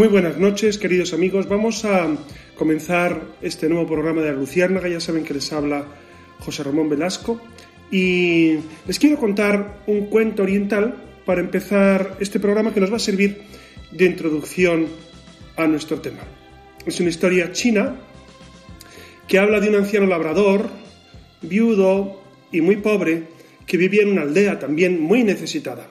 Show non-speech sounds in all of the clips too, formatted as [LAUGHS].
Muy buenas noches, queridos amigos. Vamos a comenzar este nuevo programa de la Luciérnaga. Ya saben que les habla José Ramón Velasco. Y les quiero contar un cuento oriental para empezar este programa que nos va a servir de introducción a nuestro tema. Es una historia china que habla de un anciano labrador, viudo y muy pobre, que vivía en una aldea también muy necesitada.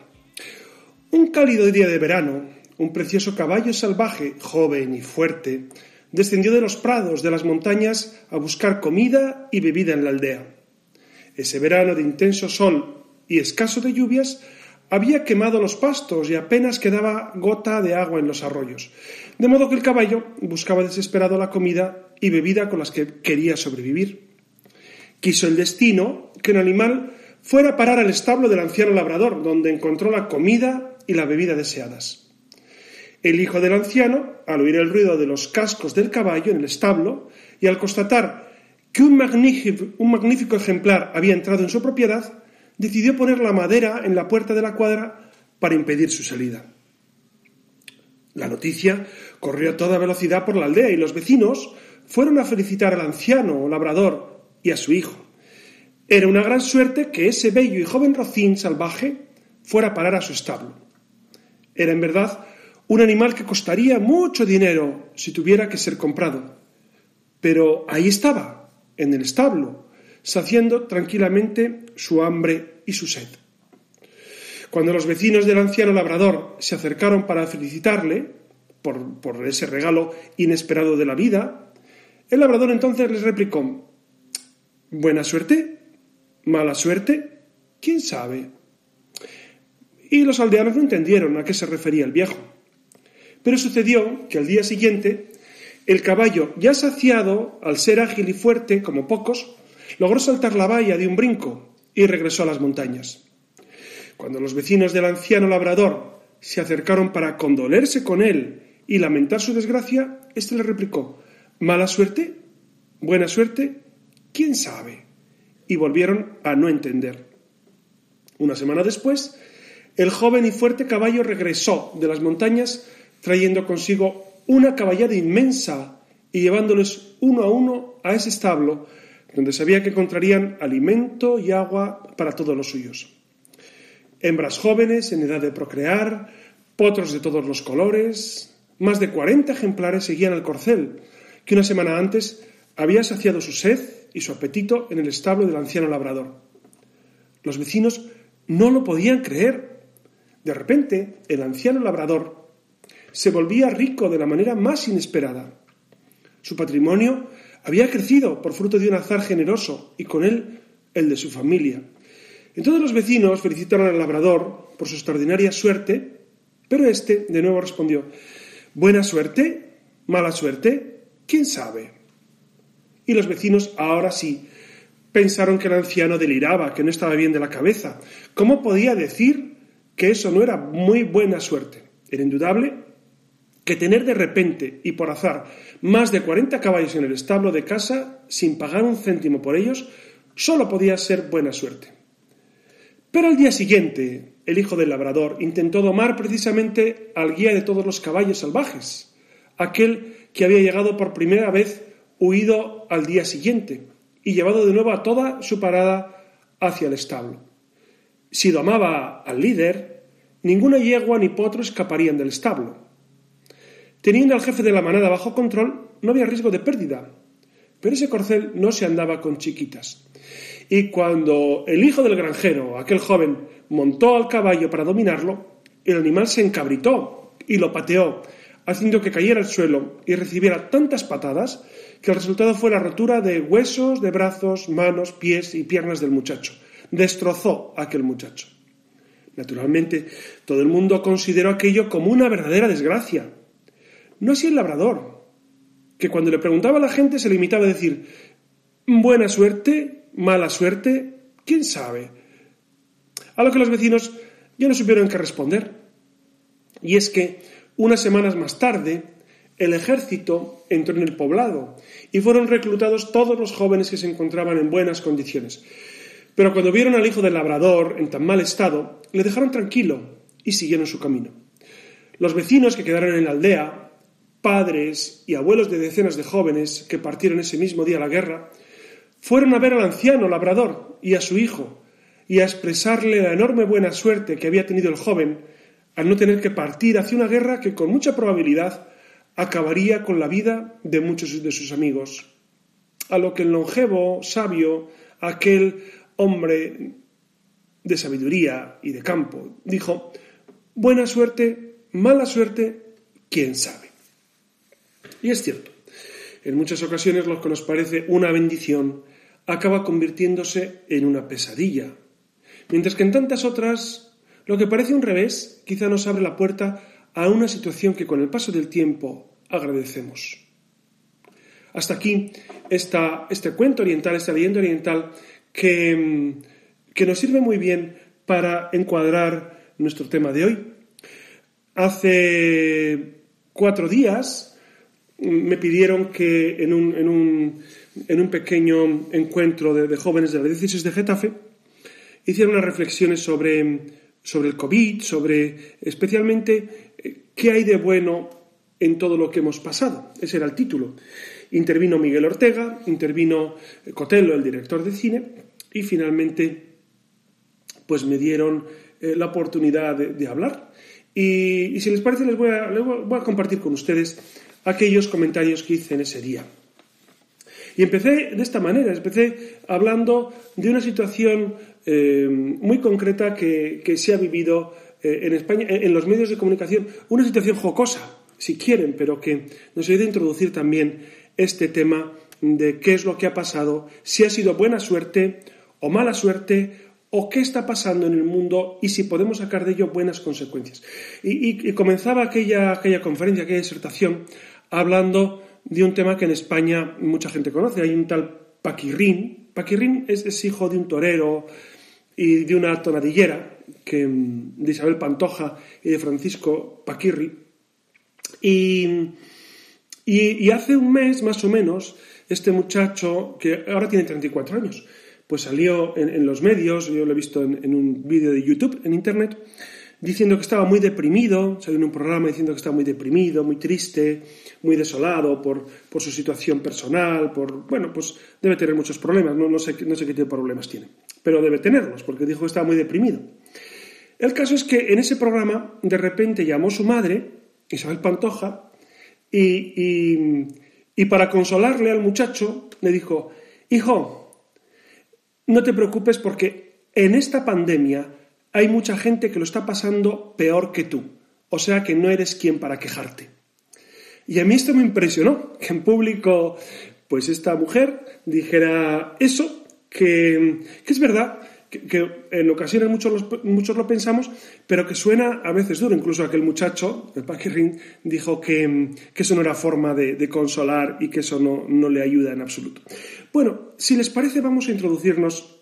Un cálido día de verano, un precioso caballo salvaje, joven y fuerte, descendió de los prados de las montañas a buscar comida y bebida en la aldea. Ese verano de intenso sol y escaso de lluvias había quemado los pastos y apenas quedaba gota de agua en los arroyos, de modo que el caballo buscaba desesperado la comida y bebida con las que quería sobrevivir. Quiso el destino que un animal fuera a parar al establo del anciano labrador, donde encontró la comida y la bebida deseadas. El hijo del anciano, al oír el ruido de los cascos del caballo en el establo y al constatar que un magnífico, ejemplar había entrado en su propiedad, decidió poner la madera en la puerta de la cuadra para impedir su salida. La noticia corrió a toda velocidad por la aldea y los vecinos fueron a felicitar al anciano labrador y a su hijo. Era una gran suerte que ese bello y joven rocín salvaje fuera a parar a su establo. Era en verdad un animal que costaría mucho dinero si tuviera que ser comprado. Pero ahí estaba, en el establo, saciando tranquilamente su hambre y su sed. Cuando los vecinos del anciano labrador se acercaron para felicitarle por, por ese regalo inesperado de la vida, el labrador entonces les replicó ¿Buena suerte? ¿Mala suerte? ¿Quién sabe? Y los aldeanos no entendieron a qué se refería el viejo. Pero sucedió que al día siguiente el caballo, ya saciado, al ser ágil y fuerte como pocos, logró saltar la valla de un brinco y regresó a las montañas. Cuando los vecinos del anciano labrador se acercaron para condolerse con él y lamentar su desgracia, éste le replicó ¿Mala suerte? ¿Buena suerte? ¿Quién sabe? Y volvieron a no entender. Una semana después, el joven y fuerte caballo regresó de las montañas trayendo consigo una caballada inmensa y llevándoles uno a uno a ese establo donde sabía que encontrarían alimento y agua para todos los suyos. Hembras jóvenes en edad de procrear, potros de todos los colores, más de cuarenta ejemplares seguían al corcel, que una semana antes había saciado su sed y su apetito en el establo del anciano labrador. Los vecinos no lo podían creer. De repente, el anciano labrador se volvía rico de la manera más inesperada. Su patrimonio había crecido por fruto de un azar generoso y con él el de su familia. Entonces los vecinos felicitaron al labrador por su extraordinaria suerte, pero éste de nuevo respondió ¿Buena suerte? ¿Mala suerte? ¿Quién sabe? Y los vecinos ahora sí pensaron que el anciano deliraba, que no estaba bien de la cabeza. ¿Cómo podía decir que eso no era muy buena suerte? Era indudable que tener de repente y por azar más de 40 caballos en el establo de casa sin pagar un céntimo por ellos solo podía ser buena suerte. Pero al día siguiente, el hijo del labrador intentó domar precisamente al guía de todos los caballos salvajes, aquel que había llegado por primera vez huido al día siguiente y llevado de nuevo a toda su parada hacia el establo. Si domaba al líder, ninguna yegua ni potro escaparían del establo. Teniendo al jefe de la manada bajo control, no había riesgo de pérdida. Pero ese corcel no se andaba con chiquitas. Y cuando el hijo del granjero, aquel joven, montó al caballo para dominarlo, el animal se encabritó y lo pateó, haciendo que cayera al suelo y recibiera tantas patadas que el resultado fue la rotura de huesos, de brazos, manos, pies y piernas del muchacho. Destrozó a aquel muchacho. Naturalmente, todo el mundo consideró aquello como una verdadera desgracia, no así el labrador. que cuando le preguntaba a la gente se limitaba a decir buena suerte, mala suerte, quién sabe. A lo que los vecinos ya no supieron qué responder. Y es que unas semanas más tarde, el ejército entró en el poblado y fueron reclutados todos los jóvenes que se encontraban en buenas condiciones. Pero cuando vieron al hijo del labrador en tan mal estado, le dejaron tranquilo y siguieron su camino. Los vecinos que quedaron en la aldea, padres y abuelos de decenas de jóvenes que partieron ese mismo día a la guerra, fueron a ver al anciano labrador y a su hijo y a expresarle la enorme buena suerte que había tenido el joven al no tener que partir hacia una guerra que con mucha probabilidad acabaría con la vida de muchos de sus amigos. A lo que el longevo, sabio, aquel hombre de sabiduría y de campo, dijo, buena suerte, mala suerte, quién sabe. Y es cierto, en muchas ocasiones lo que nos parece una bendición acaba convirtiéndose en una pesadilla, mientras que en tantas otras lo que parece un revés quizá nos abre la puerta a una situación que con el paso del tiempo agradecemos. Hasta aquí este cuento oriental, esta leyenda oriental que, que nos sirve muy bien para encuadrar nuestro tema de hoy. Hace cuatro días me pidieron que en un, en un, en un pequeño encuentro de, jóvenes de la diócesis de Getafe hiciera unas reflexiones sobre, sobre el COVID, sobre especialmente eh, qué hay de bueno en todo lo que hemos pasado. Ese era el título. Intervino Miguel Ortega, intervino Cotelo, el director de cine, y finalmente pues me dieron eh, la oportunidad de, hablar. Y, si les parece, les voy, a, compartir con ustedes aquellos comentarios que hice en ese día. Y empecé de esta manera, empecé hablando de una situación eh, muy concreta que, se ha vivido eh, en España, en los medios de comunicación, una situación jocosa, si quieren, pero que nos ayude a introducir también este tema de qué es lo que ha pasado, si ha sido buena suerte o mala suerte, o qué está pasando en el mundo y si podemos sacar de ello buenas consecuencias. Y, comenzaba aquella, aquella conferencia, aquella disertación, hablando de un tema que en España mucha gente conoce. Hay un tal Paquirrín. Paquirrín es, hijo de un torero y de una tonadillera, que, de Isabel Pantoja y de Francisco Paquirri, y, hace un mes, más o menos, este muchacho, que ahora tiene 34 años, pues salió en, los medios, yo lo he visto en, un vídeo de YouTube, en Internet, diciendo que estaba muy deprimido, salió en un programa diciendo que estaba muy deprimido, muy triste, muy desolado por, su situación personal, por, bueno, pues debe tener muchos problemas, no, no, sé, qué tipo de problemas tiene, pero debe tenerlos, porque dijo que estaba muy deprimido. El caso es que en ese programa de repente llamó su madre Isabel Pantoja, y, para consolarle al muchacho le dijo, hijo, no te preocupes porque en esta pandemia hay mucha gente que lo está pasando peor que tú, o sea que no eres quien para quejarte. Y a mí esto me impresionó, que en público, pues esta mujer dijera eso, que, que es verdad, que, en ocasiones muchos, muchos lo pensamos, pero que suena a veces duro. Incluso aquel muchacho, el Paquirrin, dijo que, eso no era forma de, consolar y que eso no, le ayuda en absoluto. Bueno, si les parece, vamos a introducirnos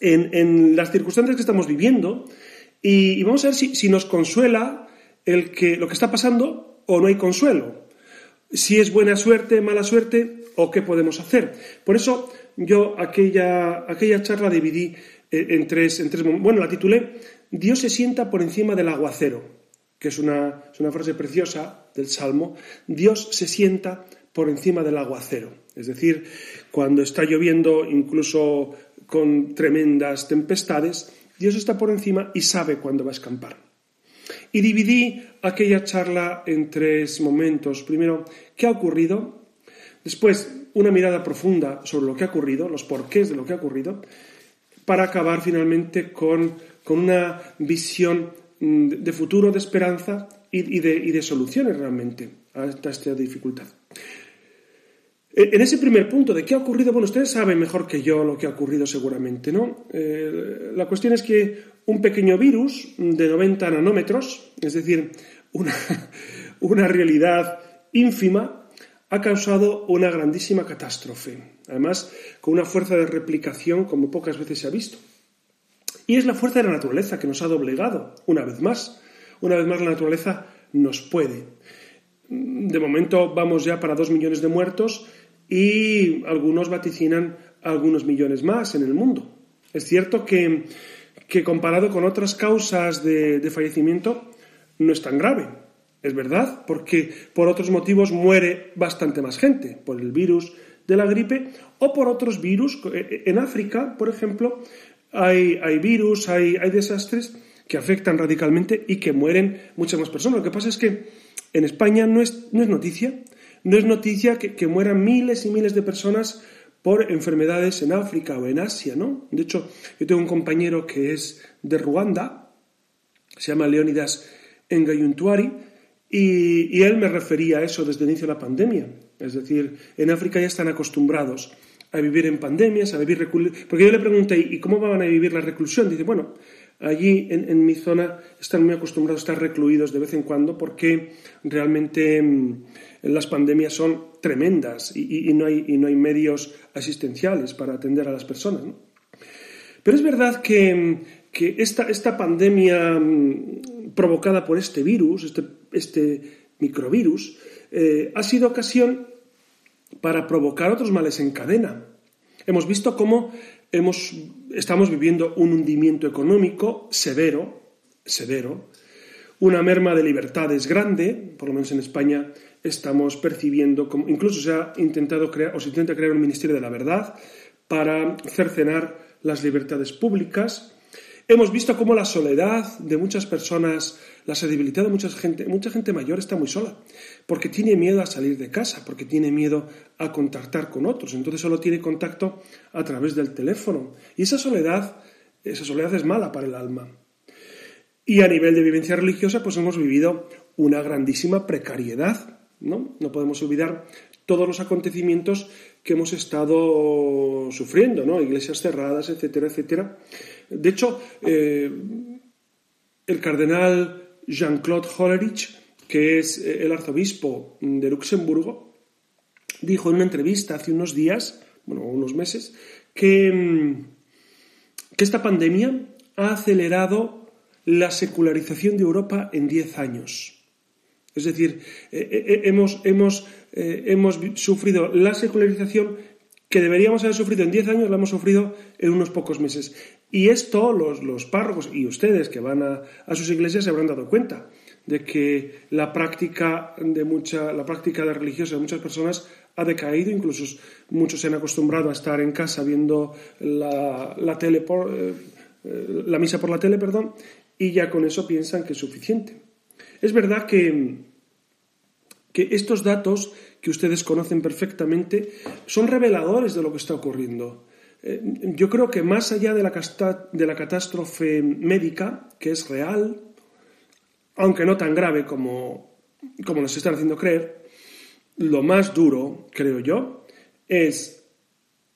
en, las circunstancias que estamos viviendo y, vamos a ver si, nos consuela el que, lo que está pasando o no hay consuelo. Si es buena suerte, mala suerte o qué podemos hacer. Por eso yo aquella, aquella charla dividí eh, en tres, en tres... Bueno, la titulé Dios se sienta por encima del aguacero, que es una, es una frase preciosa del Salmo. Dios se sienta por encima del aguacero. Es decir, cuando está lloviendo, incluso con tremendas tempestades, Dios está por encima y sabe cuándo va a escampar. Y dividí aquella charla en tres momentos. Primero, ¿qué ha ocurrido? Después, una mirada profunda sobre lo que ha ocurrido, los porqués de lo que ha ocurrido, para acabar finalmente con, una visión mm, de futuro, de esperanza y, de, soluciones realmente a esta, dificultad. En ese primer punto de qué ha ocurrido, bueno, ustedes saben mejor que yo lo que ha ocurrido seguramente, ¿no? Eh, la cuestión es que un pequeño virus de 90 nanómetros, es decir, una, [LAUGHS] una realidad ínfima, ha causado una grandísima catástrofe, además con una fuerza de replicación como pocas veces se ha visto. Y es la fuerza de la naturaleza que nos ha doblegado, una vez más. Una vez más la naturaleza nos puede. De momento vamos ya para dos millones de muertos y algunos vaticinan algunos millones más en el mundo. Es cierto que, comparado con otras causas de, de fallecimiento no es tan grave, es verdad, porque por otros motivos muere bastante más gente, por el virus de la gripe o por otros virus. En África, por ejemplo, hay, virus, hay, desastres que afectan radicalmente y que mueren muchas más personas. Lo que pasa es que en España no es, noticia, no es noticia que, mueran miles y miles de personas por enfermedades en África o en Asia, ¿no? De hecho, yo tengo un compañero que es de Ruanda, se llama Leonidas Engayuntuari, y, y él me refería a eso desde el inicio de la pandemia. Es decir, en África ya están acostumbrados a vivir en pandemias, a vivir Porque yo le pregunté, ¿y cómo van a vivir la reclusión? Dice, bueno, allí en, mi zona están muy acostumbrados a estar recluidos de vez en cuando porque realmente mm, las pandemias son tremendas y, no hay, no hay, medios asistenciales para atender a las personas. Pero es verdad que, mm, esta, esta, pandemia mm, provocada por este virus, este, este microvirus, eh, ha sido ocasión para provocar otros males en cadena. Hemos visto cómo estamos viviendo un hundimiento económico severo, severo, una merma de libertades grande, por lo menos en España estamos percibiendo, como, incluso se ha intentado crear o se intenta crear un Ministerio de la Verdad para cercenar las libertades públicas. Hemos visto cómo la soledad de muchas personas las ha debilitado, mucha gente, mucha gente mayor está muy sola porque tiene miedo a salir de casa, porque tiene miedo a contactar con otros, entonces solo tiene contacto a través del teléfono. Y esa soledad, esa soledad es mala para el alma. Y a nivel de vivencia religiosa, pues hemos vivido una grandísima precariedad, ¿no? No podemos olvidar todos los acontecimientos que hemos estado sufriendo, ¿no? Iglesias cerradas, etcétera, etcétera. De hecho, eh, el cardenal Jean-Claude Hollerich que es eh, el arzobispo de Luxemburgo, dijo en una entrevista hace unos días, bueno, unos meses, que, mm, que esta pandemia ha acelerado la secularización de Europa en 10 años. Es decir, eh, hemos, hemos, hemos sufrido la secularización que deberíamos haber sufrido en 10 años, la hemos sufrido en unos pocos meses. Y esto los, los párrocos y ustedes que van a, a sus iglesias se habrán dado cuenta de que la práctica de mucha, la práctica de religiosa de muchas personas ha decaído, incluso muchos se han acostumbrado a estar en casa viendo la, la tele por, eh, eh, la misa por la tele, perdón, y ya con eso piensan que es suficiente. Es verdad que, que estos datos que ustedes conocen perfectamente son reveladores de lo que está ocurriendo. Eh, yo creo que más allá de la, catástrofe médica, que es real, aunque no tan grave como, nos están haciendo creer, lo más duro, creo yo, es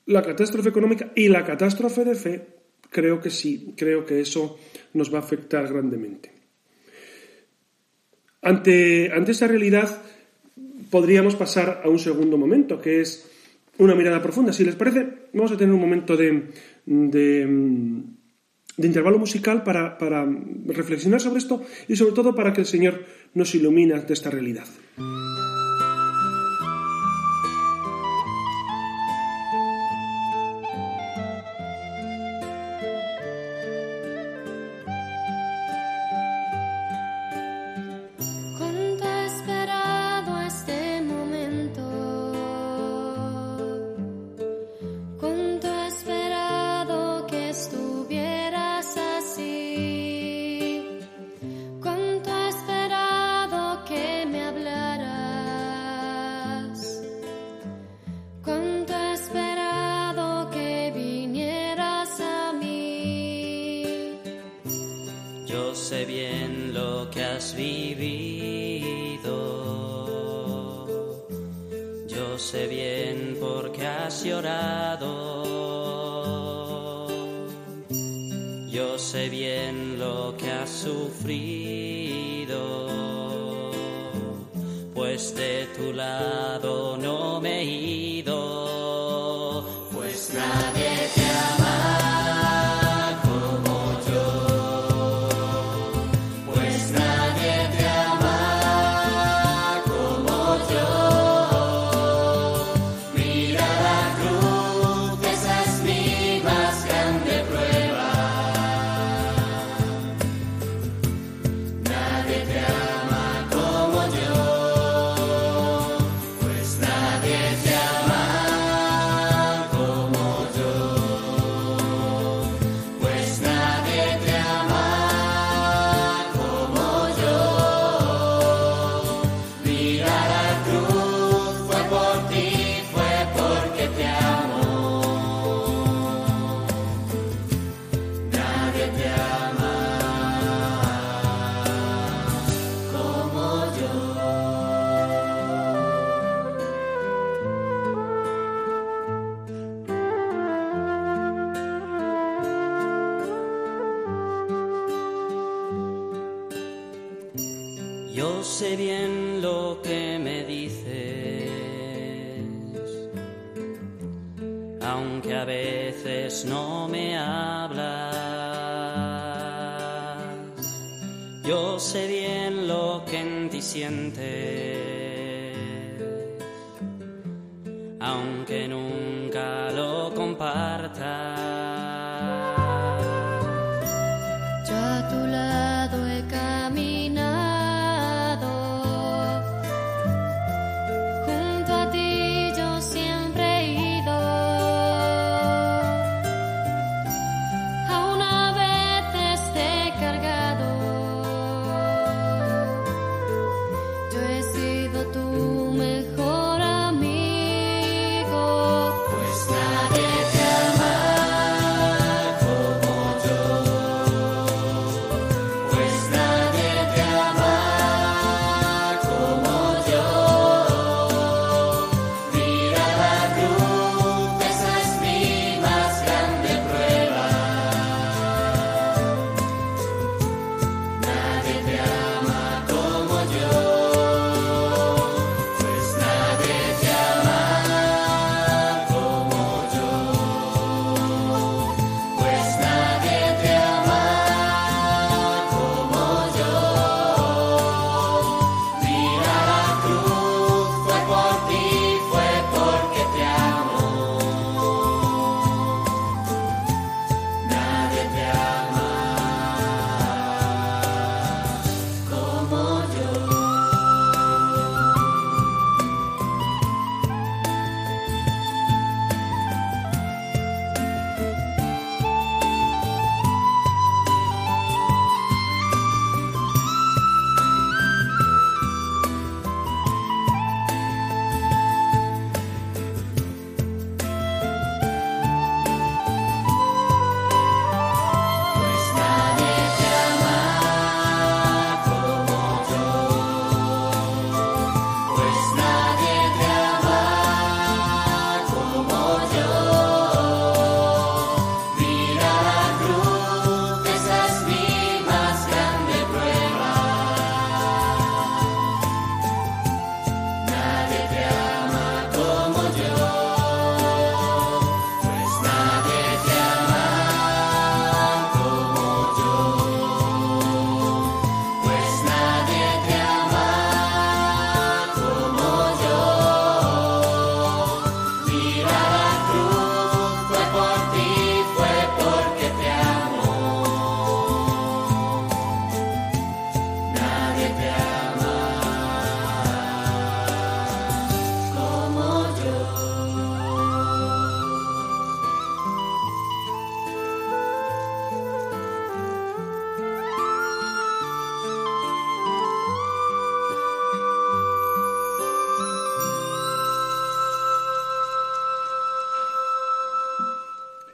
la catástrofe económica y la catástrofe de fe. Creo que sí, creo que eso nos va a afectar grandemente. Ante, ante esta realidad podríamos pasar a un segundo momento, que es una mirada profunda. Si les parece, vamos a tener un momento de de intervalo musical para, para reflexionar sobre esto y sobre todo para que el Señor nos ilumine de esta realidad.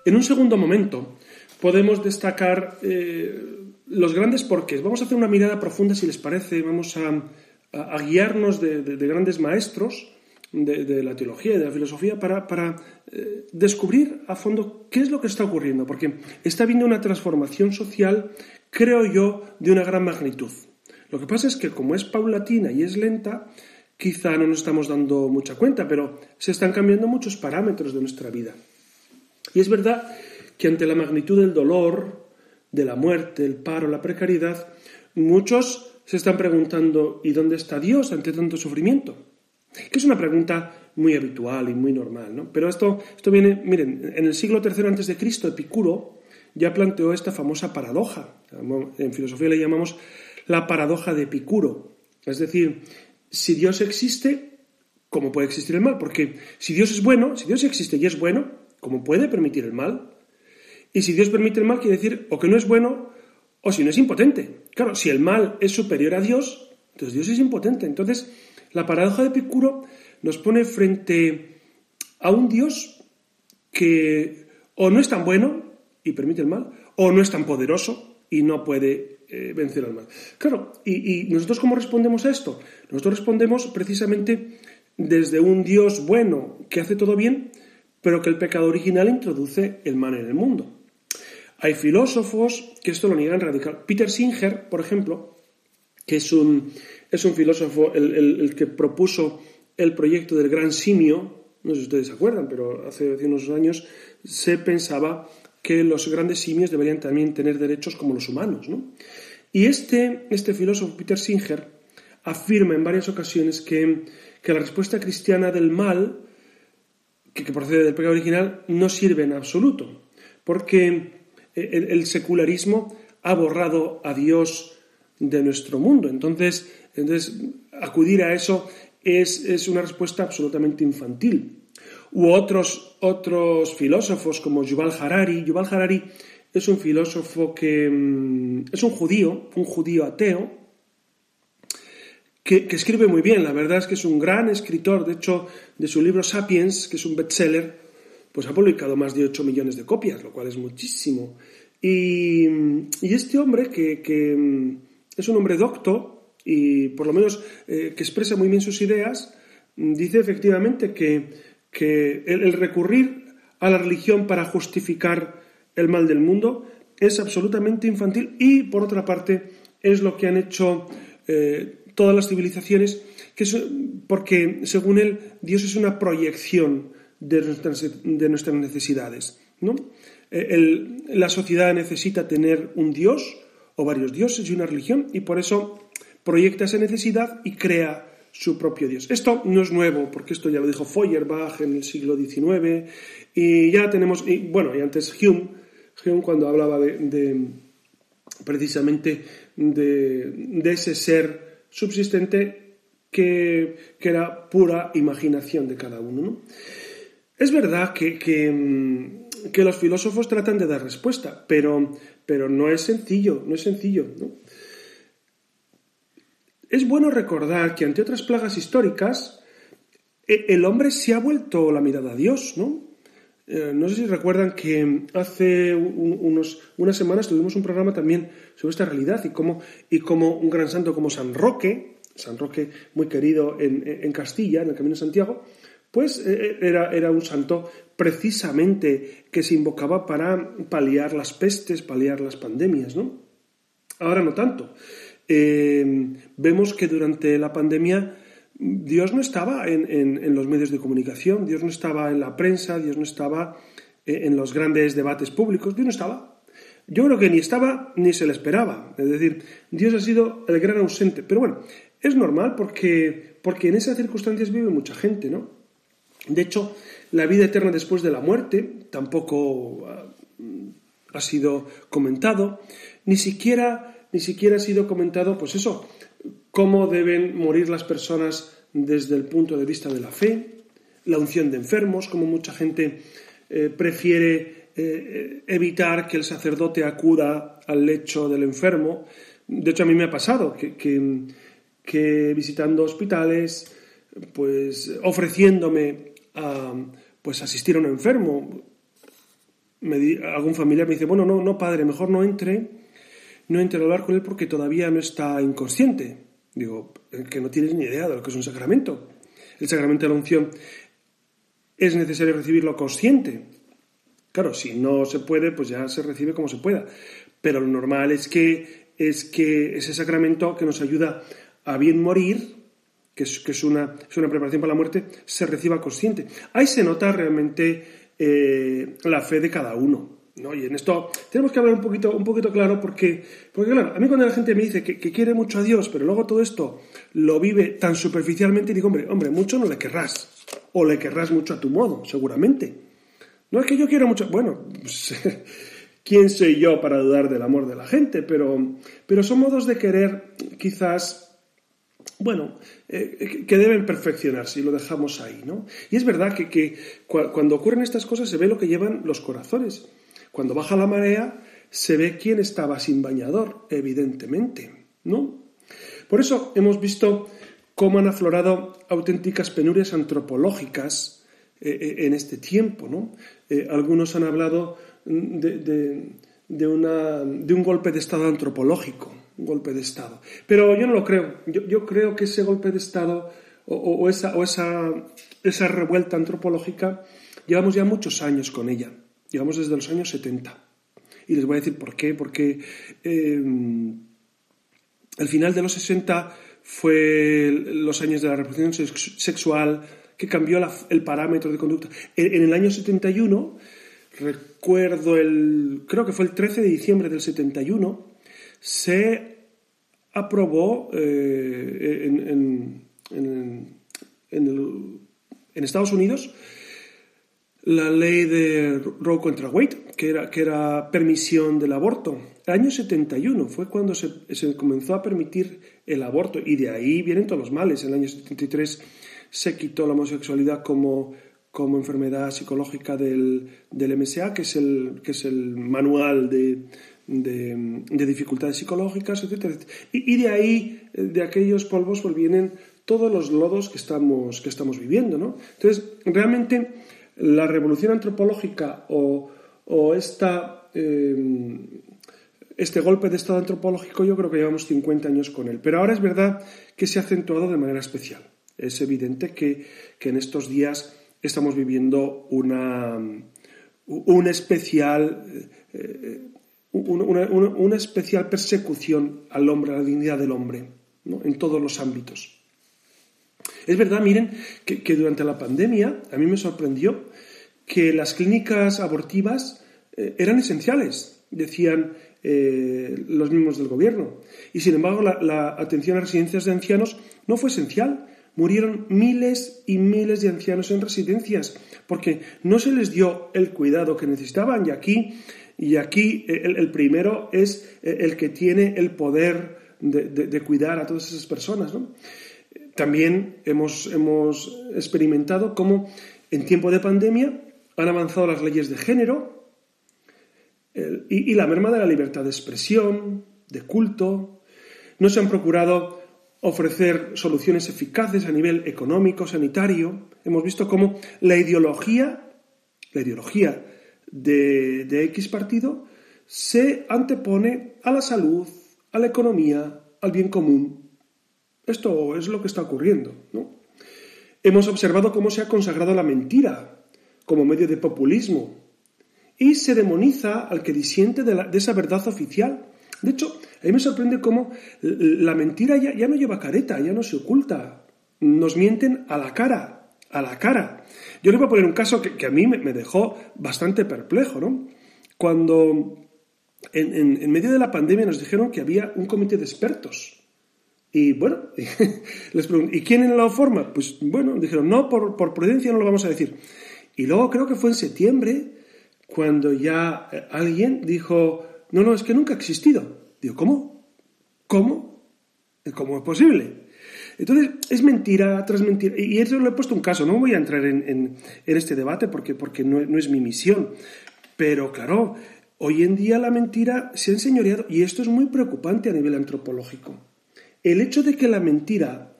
En un segundo momento podemos destacar eh, los grandes porqués. Vamos a hacer una mirada profunda, si les parece, vamos a, guiarnos de, grandes maestros de, la teología y de la filosofía para, eh, descubrir a fondo qué es lo que está ocurriendo, porque está habiendo una transformación social, creo yo, de una gran magnitud. Lo que pasa es que como es paulatina y es lenta, quizá no nos estamos dando mucha cuenta, pero se están cambiando muchos parámetros de nuestra vida. Y es verdad que ante la magnitud del dolor, de la muerte, el paro, la precariedad, muchos se están preguntando ¿y dónde está Dios ante tanto sufrimiento? Que es una pregunta muy habitual y muy normal, ¿no? Pero esto, esto viene, miren, en el siglo III antes de Cristo, Epicuro ya planteó esta famosa paradoja. En filosofía le llamamos la paradoja de Epicuro. Es decir, si Dios existe, ¿cómo puede existir el mal? Porque si Dios es bueno, si Dios existe y es bueno, ¿cómo puede permitir el mal? Y si Dios permite el mal, quiere decir o que no es bueno o si no es impotente. Claro, si el mal es superior a Dios, entonces Dios es impotente. Entonces, la paradoja de Epicuro nos pone frente a un Dios que o no es tan bueno y permite el mal, o no es tan poderoso y no puede eh, vencer al mal. Claro, y, nosotros cómo respondemos a esto? Nosotros respondemos precisamente desde un Dios bueno que hace todo bien, pero que el pecado original introduce el mal en el mundo. Hay filósofos que esto lo niegan radical. Peter Singer, por ejemplo, que es un, es un filósofo el, que propuso el proyecto del gran simio, no sé si ustedes se acuerdan, pero hace, hace unos años se pensaba que los grandes simios deberían también tener derechos como los humanos. ¿no? Y este, este filósofo, Peter Singer, afirma en varias ocasiones que, la respuesta cristiana del mal, que, procede del pecado original, no sirve en absoluto, porque el, secularismo ha borrado a Dios de nuestro mundo. Entonces, entonces acudir a eso es, es una respuesta absolutamente infantil u otros, otros filósofos como Yuval Harari. Yuval Harari es un filósofo que mm, es un judío, un judío ateo, que, escribe muy bien. La verdad es que es un gran escritor. De hecho, de su libro Sapiens, que es un bestseller, pues ha publicado más de 8 millones de copias, lo cual es muchísimo. Y, este hombre, que, mm, es un hombre docto y por lo menos eh, que expresa muy bien sus ideas, mm, dice efectivamente que que el, recurrir a la religión para justificar el mal del mundo es absolutamente infantil y, por otra parte, es lo que han hecho eh, todas las civilizaciones, que porque, según él, Dios es una proyección de nuestras, necesidades. ¿no? Eh, la sociedad necesita tener un Dios o varios dioses y una religión y por eso proyecta esa necesidad y crea su propio Dios. Esto no es nuevo, porque esto ya lo dijo Feuerbach en el siglo XIX, y ya tenemos, y, bueno, y antes Hume, Hume cuando hablaba de, precisamente de, ese ser subsistente que, era pura imaginación de cada uno. Es verdad que, que, los filósofos tratan de dar respuesta, pero, pero no es sencillo, no es sencillo. ¿no? Es bueno recordar que ante otras plagas históricas, e, el hombre se ha vuelto la mirada a Dios, ¿no? Eh, no sé si recuerdan que hace unos, unas semanas tuvimos un programa también sobre esta realidad y cómo, y un gran santo como San Roque, San Roque muy querido en, Castilla, en el Camino de Santiago, pues eh, era, era, un santo precisamente que se invocaba para paliar las pestes, paliar las pandemias, ¿no? Ahora no tanto. Eh, vemos que durante la pandemia Dios no estaba en, los medios de comunicación, Dios no estaba en la prensa, Dios no estaba eh, en los grandes debates públicos, Dios no estaba. Yo creo que ni estaba ni se le esperaba. Es decir, Dios ha sido el gran ausente. Pero bueno, es normal porque, porque en esas circunstancias vive mucha gente, ¿no? De hecho, la vida eterna después de la muerte tampoco ha, ha sido comentado. Ni siquiera ni siquiera ha sido comentado, pues eso, cómo deben morir las personas desde el punto de vista de la fe, la unción de enfermos, como mucha gente eh, prefiere eh, evitar que el sacerdote acuda al lecho del enfermo. De hecho, a mí me ha pasado que, que, visitando hospitales, pues ofreciéndome a pues, asistir a un enfermo, algún familiar me dice, bueno, no, no, padre, mejor no entre no entre a hablar con él porque todavía no está inconsciente. Digo, que no tienes ni idea de lo que es un sacramento. El sacramento de la unción es necesario recibirlo consciente. Claro, si no se puede, pues ya se recibe como se pueda. Pero lo normal es que, es que ese sacramento que nos ayuda a bien morir, que es, que es, una, es una preparación para la muerte, se reciba consciente. Ahí se nota realmente eh, la fe de cada uno. ¿No? Y en esto tenemos que hablar un poquito, un poquito claro porque, porque, claro, a mí cuando la gente me dice que, quiere mucho a Dios, pero luego todo esto lo vive tan superficialmente, digo, hombre, hombre, mucho no le querrás. O le querrás mucho a tu modo, seguramente. No es que yo quiera mucho, bueno, pues, [LAUGHS] ¿quién soy yo para dudar del amor de la gente? Pero, pero son modos de querer quizás bueno, eh, que deben perfeccionarse y lo dejamos ahí, ¿no? Y es verdad que, que, cuando ocurren estas cosas se ve lo que llevan los corazones. Cuando baja la marea se ve quién estaba sin bañador, evidentemente, ¿no? Por eso hemos visto cómo han aflorado auténticas penurias antropológicas eh, eh, en este tiempo, ¿no? algunos han hablado de, de, un golpe de estado antropológico, un golpe de Estado. Pero yo no lo creo. Yo, creo que ese golpe de Estado o, o esa, esa, revuelta antropológica llevamos ya muchos años con ella. Llevamos desde los años 70. Y les voy a decir por qué. Porque eh, el final de los 60 fue los años de la reproducción sexual que cambió la, el parámetro de conducta. En, en el año 71, recuerdo el, creo que fue el 13 de diciembre del 71, se aprobó eh, en, en, en, Estados Unidos la ley de Roe contra Wade, que era, que era permisión del aborto. El año 71 fue cuando se, se, comenzó a permitir el aborto y de ahí vienen todos los males. En el año 73 se quitó la homosexualidad como, como enfermedad psicológica del, del MSA, que es el, que es el manual de, de, de dificultades psicológicas, etc. Y, y, de ahí, de aquellos polvos, pues vienen todos los lodos que estamos, que estamos viviendo. ¿no? Entonces, realmente la revolución antropológica o, o esta, eh, este golpe de estado antropológico yo creo que llevamos 50 años con él. Pero ahora es verdad que se ha acentuado de manera especial. Es evidente que, que en estos días estamos viviendo una, un especial eh, una, una, especial persecución al hombre, a la dignidad del hombre, en todos los ámbitos. Es verdad, miren, que, durante la pandemia a mí me sorprendió que las clínicas abortivas eh, eran esenciales, decían eh, los mismos del gobierno. Y sin embargo, la, atención a residencias de ancianos no fue esencial. Murieron miles y miles de ancianos en residencias porque no se les dio el cuidado que necesitaban. Y aquí y aquí eh, el, primero es el que tiene el poder de, de, de cuidar a todas esas personas. ¿no? También hemos, hemos experimentado cómo en tiempo de pandemia han avanzado las leyes de género y, y la merma de la libertad de expresión, de culto. No se han procurado ofrecer soluciones eficaces a nivel económico, sanitario. Hemos visto cómo la ideología, la ideología de, de X partido se antepone a la salud, a la economía, al bien común. Esto es lo que está ocurriendo. ¿no? Hemos observado cómo se ha consagrado la mentira como medio de populismo y se demoniza al que disiente de, esa verdad oficial. De hecho, a mí me sorprende cómo la mentira ya, ya no lleva careta, ya no se oculta. Nos mienten a la cara, a la cara. Yo le voy a poner un caso que, que a mí me, dejó bastante perplejo, ¿no? Cuando en, en, medio de la pandemia nos dijeron que había un comité de expertos. Y bueno, [LAUGHS] les pregunté, ¿y quién lo forma? Pues bueno, dijeron, no, por, por prudencia no lo vamos a decir. Y luego creo que fue en septiembre cuando ya eh, alguien dijo, no, no, es que nunca ha existido. Digo, ¿cómo? ¿Cómo? ¿Cómo es posible? Entonces, es mentira tras mentira. Y eso le he puesto un caso, no voy a entrar en, en, en este debate porque, porque no, no, es mi misión. Pero claro, hoy en día la mentira se ha enseñoreado y esto es muy preocupante a nivel antropológico. El hecho de que la mentira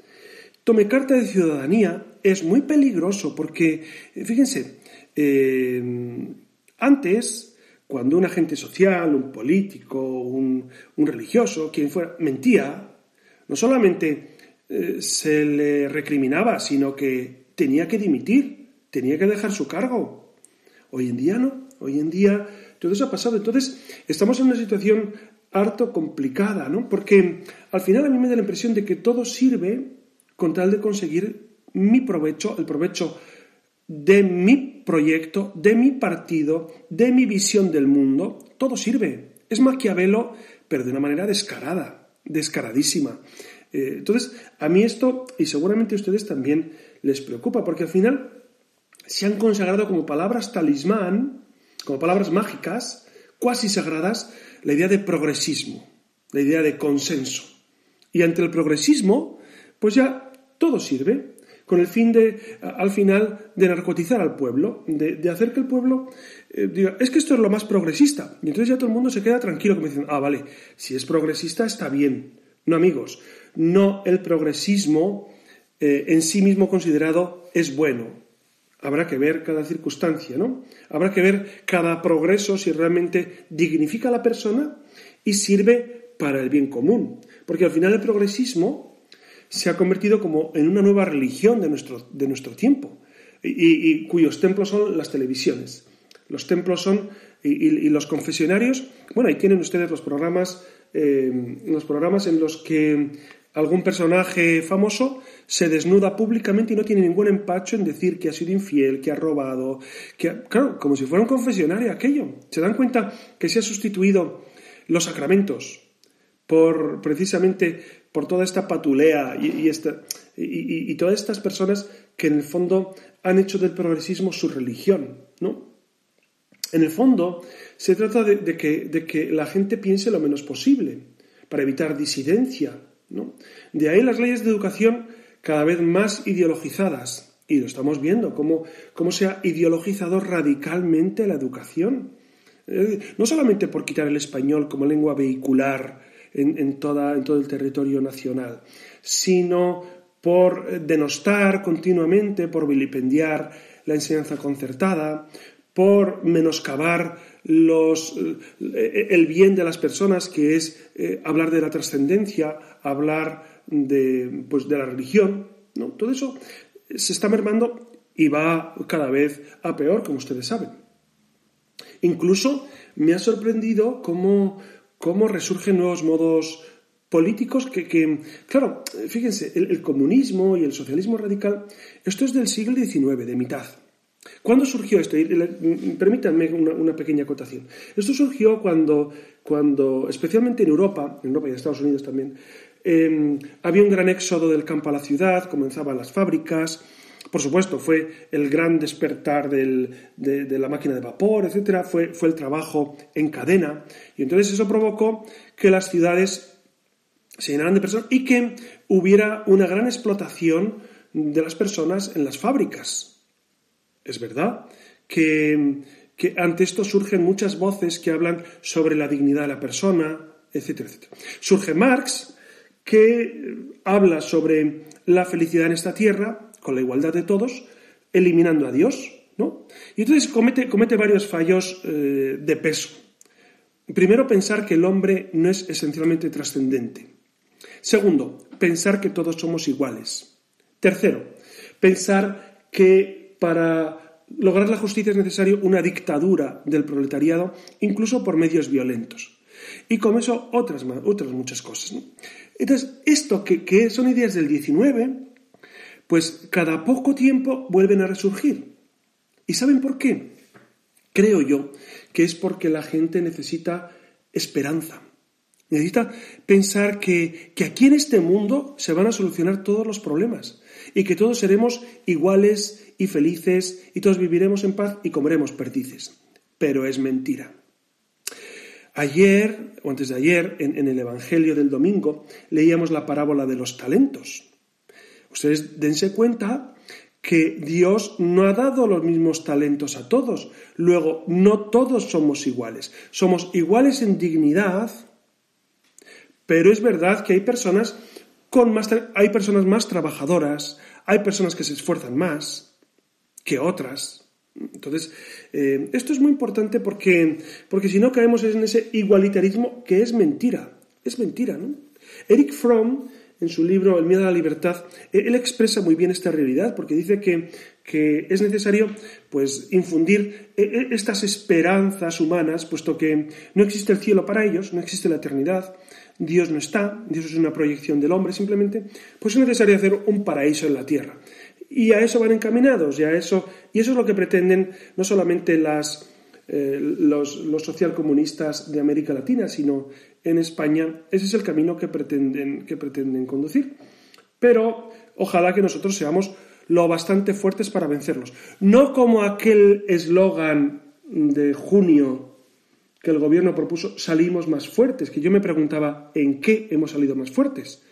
tome carta de ciudadanía es muy peligroso porque, fíjense, eh, antes, cuando un agente social, un político, un, religioso, quien fuera, mentía, no solamente eh, se le recriminaba, sino que tenía que dimitir, tenía que dejar su cargo. Hoy en día no, hoy en día todo eso ha pasado. Entonces, estamos en una situación harto complicada, ¿no? Porque al final a mí me da la impresión de que todo sirve con tal de conseguir mi provecho, el provecho de mi proyecto, de mi partido, de mi visión del mundo, todo sirve. Es Maquiavelo, pero de una manera descarada, descaradísima. Eh, entonces, a mí esto, y seguramente a ustedes también les preocupa, porque al final se han consagrado como palabras talismán, como palabras mágicas, cuasi sagradas, la idea de progresismo, la idea de consenso. Y ante el progresismo, pues ya todo sirve, con el fin de, al final, de narcotizar al pueblo, de, hacer que el pueblo eh, diga, es que esto es lo más progresista. Y entonces ya todo el mundo se queda tranquilo, como dicen, ah, vale, si es progresista está bien. No, amigos, no el progresismo eh, en sí mismo considerado es bueno. Habrá que ver cada circunstancia, ¿no? Habrá que ver cada progreso si realmente dignifica a la persona y sirve para el bien común. Porque al final el progresismo se ha convertido como en una nueva religión de nuestro, de nuestro tiempo y, cuyos templos son las televisiones. Los templos son y, los confesionarios, bueno, ahí tienen ustedes los programas, eh, los programas en los que algún personaje famoso se desnuda públicamente y no tiene ningún empacho en decir que ha sido infiel, que ha robado, que claro, como si fuera un confesionario aquello. Se dan cuenta que se ha sustituido los sacramentos por precisamente por toda esta patulea y, y, todas estas personas que en el fondo han hecho del progresismo su religión, ¿no? En el fondo se trata de, que, de que la gente piense lo menos posible para evitar disidencia, de ahí las leyes de educación cada vez más ideologizadas. Y lo estamos viendo, cómo, se ha ideologizado radicalmente la educación. No solamente por quitar el español como lengua vehicular en, toda, en todo el territorio nacional, sino por denostar continuamente, por vilipendiar la enseñanza concertada, por menoscabar los, eh, el bien de las personas, que es eh, hablar de la trascendencia, hablar de, pues, de la religión. ¿no? Todo eso se está mermando y va cada vez a peor, como ustedes saben. Incluso me ha sorprendido cómo, cómo resurgen nuevos modos políticos que, claro, fíjense, el, el, comunismo y el socialismo radical, esto es del siglo XIX, de mitad. ¿Cuándo surgió esto? permítanme una, pequeña acotación. Esto surgió cuando, cuando, especialmente en Europa, en Europa y en Estados Unidos también, em, había un gran éxodo del campo a la ciudad, comenzaban las fábricas, por supuesto, fue el gran despertar de, la máquina de vapor, etcétera, fue, fue el trabajo en cadena, y entonces eso provocó que las ciudades se llenaran de personas y que hubiera una gran explotación de las personas en las fábricas. Es verdad que, ante esto surgen muchas voces que hablan sobre la dignidad de la persona, etcétera, etcétera. Surge Marx, que habla sobre la felicidad en esta tierra, con la igualdad de todos, eliminando a Dios, ¿no? Y entonces comete, varios fallos eh, de peso. Primero, pensar que el hombre no es esencialmente trascendente. Segundo, pensar que todos somos iguales. Tercero, pensar que para lograr la justicia es necesario una dictadura del proletariado, incluso por medios violentos. Y con eso otras, otras muchas cosas. Entonces, esto que, son ideas del 19, pues cada poco tiempo vuelven a resurgir. ¿Y saben por qué? Creo yo que es porque la gente necesita esperanza. Necesita pensar que, aquí en este mundo se van a solucionar todos los problemas y que todos seremos iguales y felices y todos viviremos en paz y comeremos perdices. Pero es mentira. Ayer, o antes de ayer, en, el Evangelio del domingo, leíamos la parábola de los talentos. Ustedes dense cuenta que Dios no ha dado los mismos talentos a todos. Luego, no todos somos iguales. Somos iguales en dignidad, pero es verdad que hay personas con más, hay personas más trabajadoras, hay personas que se esfuerzan más, que otras. Entonces, eh, esto es muy importante porque, porque si no caemos en ese igualitarismo que es mentira. Es mentira, ¿no? Eric Fromm, en su libro El miedo a la libertad, eh, él expresa muy bien esta realidad porque dice que, que es necesario pues, infundir eh, estas esperanzas humanas, puesto que no existe el cielo para ellos, no existe la eternidad, Dios no está, Dios es una proyección del hombre simplemente, pues es necesario hacer un paraíso en la tierra. Y a eso van encaminados, y, a eso, y eso es lo que pretenden no solamente las, eh, los, los socialcomunistas de América Latina, sino en España, ese es el camino que pretenden, que pretenden conducir. Pero ojalá que nosotros seamos lo bastante fuertes para vencerlos. No como aquel eslogan de junio que el gobierno propuso, salimos más fuertes, que yo me preguntaba en qué hemos salido más fuertes,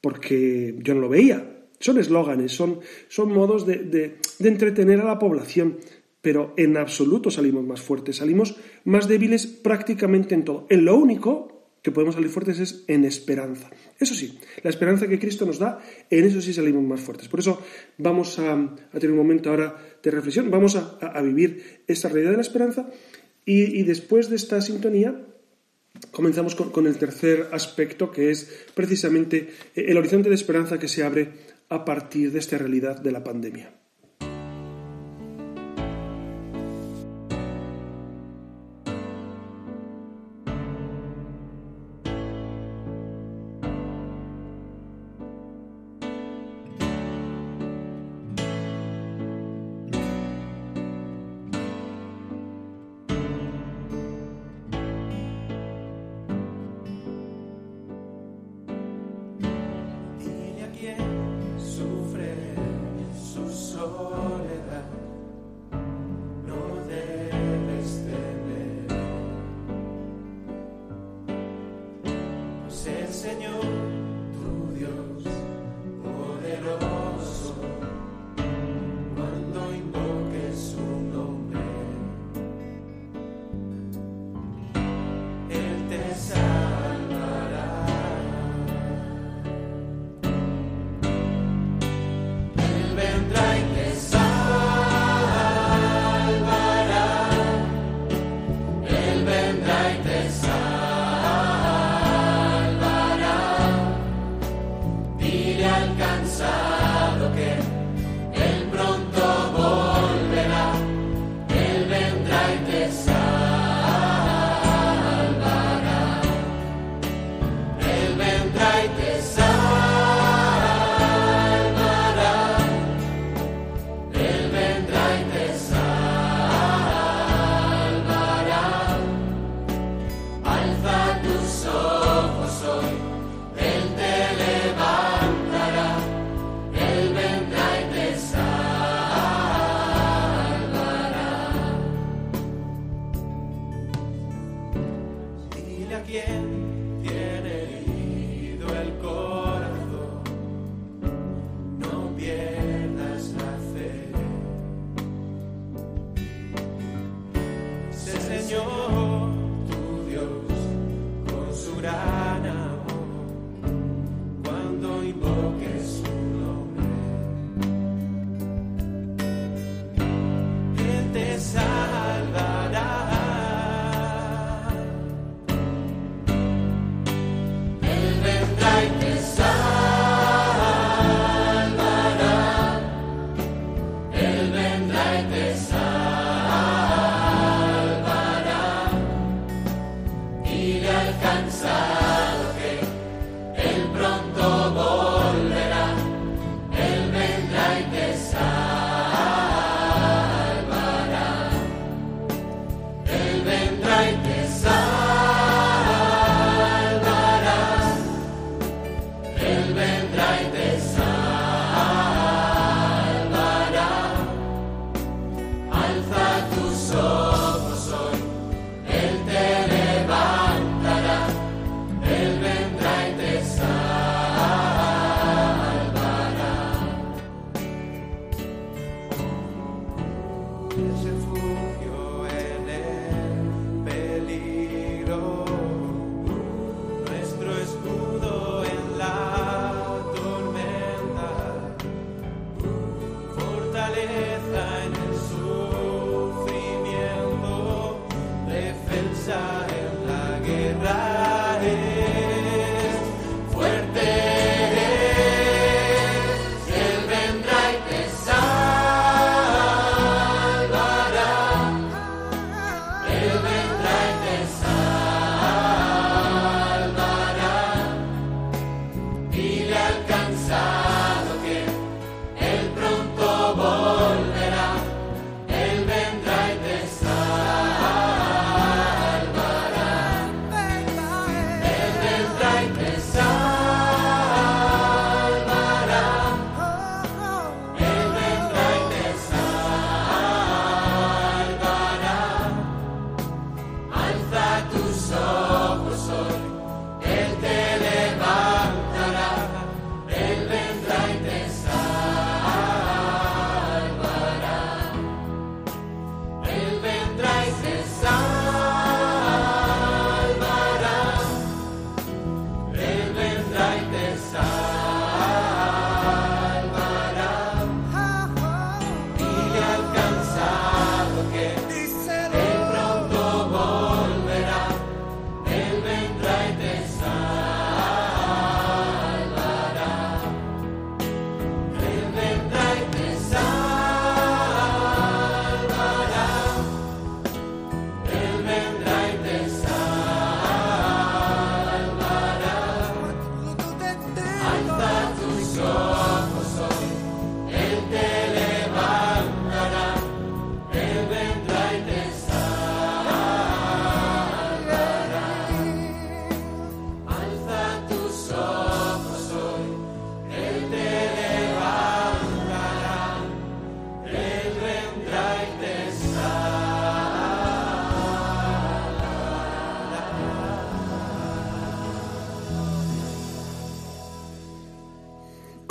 porque yo no lo veía. Son eslóganes, son, son modos de, de, de entretener a la población, pero en absoluto salimos más fuertes, salimos más débiles prácticamente en todo. En lo único que podemos salir fuertes es en esperanza. Eso sí, la esperanza que Cristo nos da, en eso sí salimos más fuertes. Por eso vamos a, a tener un momento ahora de reflexión, vamos a, a vivir esta realidad de la esperanza y, después de esta sintonía comenzamos con, con, el tercer aspecto, que es precisamente el horizonte de esperanza que se abre a partir de esta realidad de la pandemia.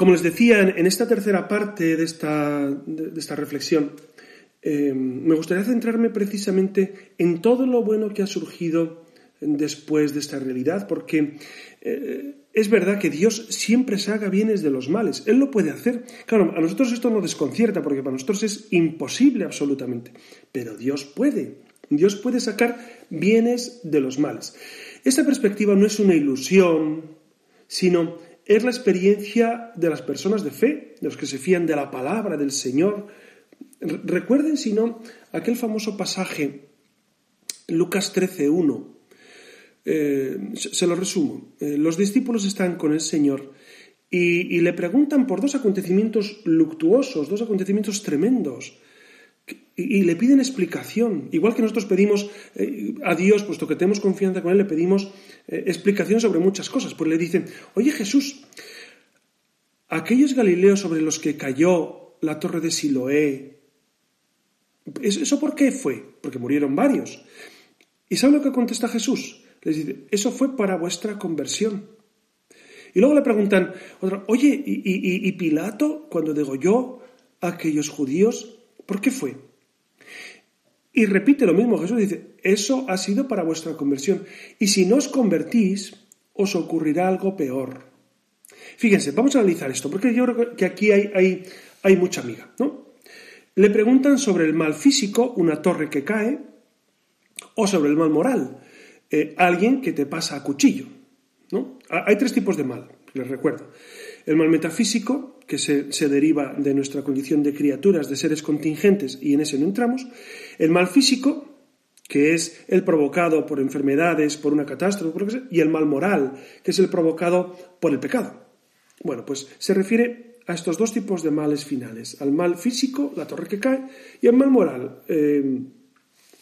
Como les decía, en, esta tercera parte de esta, de esta reflexión, eh, me gustaría centrarme precisamente en todo lo bueno que ha surgido después de esta realidad, porque eh, es verdad que Dios siempre saca bienes de los males. Él lo puede hacer. Claro, a nosotros esto nos desconcierta, porque para nosotros es imposible absolutamente. Pero Dios puede. Dios puede sacar bienes de los males. Esta perspectiva no es una ilusión, sino es la experiencia de las personas de fe, de los que se fían de la palabra del Señor. Recuerden, si no, aquel famoso pasaje, Lucas 13.1. Eh, se lo resumo. Eh, los discípulos están con el Señor y, y, le preguntan por dos acontecimientos luctuosos, dos acontecimientos tremendos. Y, le piden explicación. Igual que nosotros pedimos eh, a Dios, puesto que tenemos confianza con Él, le pedimos eh, explicación sobre muchas cosas. Pues le dicen, oye Jesús, aquellos galileos sobre los que cayó la torre de Siloé, ¿eso por qué fue? Porque murieron varios. ¿Y sabe lo que contesta Jesús? Les dice, eso fue para vuestra conversión. Y luego le preguntan, oye, ¿y, y, y Pilato, cuando degolló a aquellos judíos, por qué fue? Y repite lo mismo, Jesús dice, eso ha sido para vuestra conversión. Y si no os convertís, os ocurrirá algo peor. Fíjense, vamos a analizar esto, porque yo creo que aquí hay, mucha amiga, ¿no? Le preguntan sobre el mal físico, una torre que cae, o sobre el mal moral, eh, alguien que te pasa a cuchillo. ¿no? Hay tres tipos de mal, les recuerdo. El mal metafísico, que se, se, deriva de nuestra condición de criaturas, de seres contingentes, y en ese no entramos. El mal físico, que es el provocado por enfermedades, por una catástrofe, y el mal moral, que es el provocado por el pecado. Bueno, pues se refiere a estos dos tipos de males finales, al mal físico, la torre que cae, y al mal moral, eh,